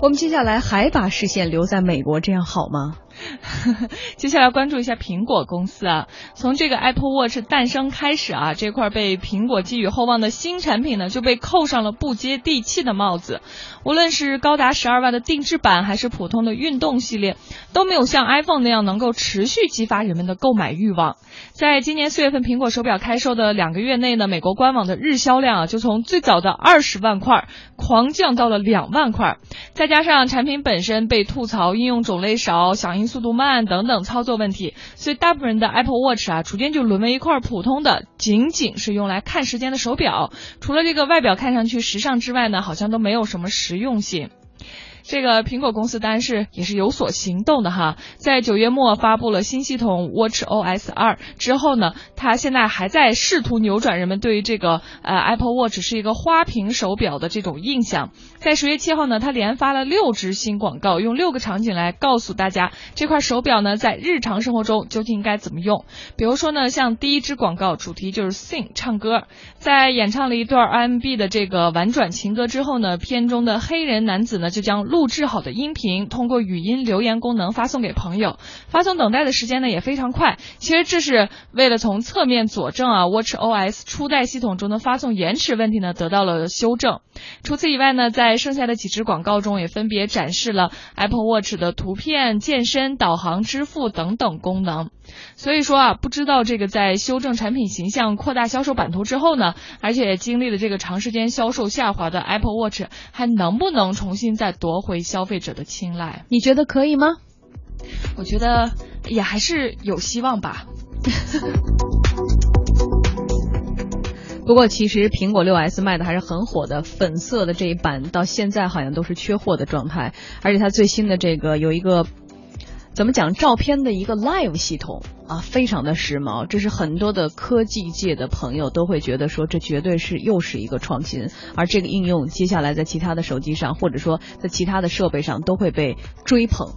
我们接下来还把视线留在美国，这样好吗？接下来关注一下苹果公司啊，从这个 Apple Watch 诞生开始啊，这块被苹果寄予厚望的新产品呢，就被扣上了不接地气的帽子。无论是高达十二万的定制版，还是普通的运动系列，都没有像 iPhone 那样能够持续激发人们的购买欲望。在今年四月份苹果手表开售的两个月内呢，美国官网的日销量啊，就从最早的二十万块狂降到了两万块。再加上产品本身被吐槽应用种类少、响应速度慢等等操作问题，所以大部分人的 Apple Watch 啊，逐渐就沦为一块普通的，仅仅是用来看时间的手表。除了这个外表看上去时尚之外呢，好像都没有什么实用性。这个苹果公司当然是也是有所行动的哈，在九月末发布了新系统 Watch OS 二之后呢，它现在还在试图扭转人们对于这个呃 Apple Watch 是一个花屏手表的这种印象。在十月七号呢，它连发了六支新广告，用六个场景来告诉大家这块手表呢在日常生活中究竟应该怎么用。比如说呢，像第一支广告主题就是 Sing 唱歌，在演唱了一段 R&B 的这个婉转情歌之后呢，片中的黑人男子呢就将录制好的音频通过语音留言功能发送给朋友，发送等待的时间呢也非常快。其实这是为了从侧面佐证啊，Watch OS 初代系统中的发送延迟问题呢得到了修正。除此以外呢，在剩下的几支广告中也分别展示了 Apple Watch 的图片、健身、导航、支付等等功能。所以说啊，不知道这个在修正产品形象、扩大销售版图之后呢，而且经历了这个长时间销售下滑的 Apple Watch 还能不能重新再夺回消费者的青睐？你觉得可以吗？我觉得也还是有希望吧。不过其实苹果六 S 卖的还是很火的，粉色的这一版到现在好像都是缺货的状态，而且它最新的这个有一个。怎么讲？照片的一个 Live 系统啊，非常的时髦。这是很多的科技界的朋友都会觉得说，这绝对是又是一个创新。而这个应用接下来在其他的手机上，或者说在其他的设备上都会被追捧。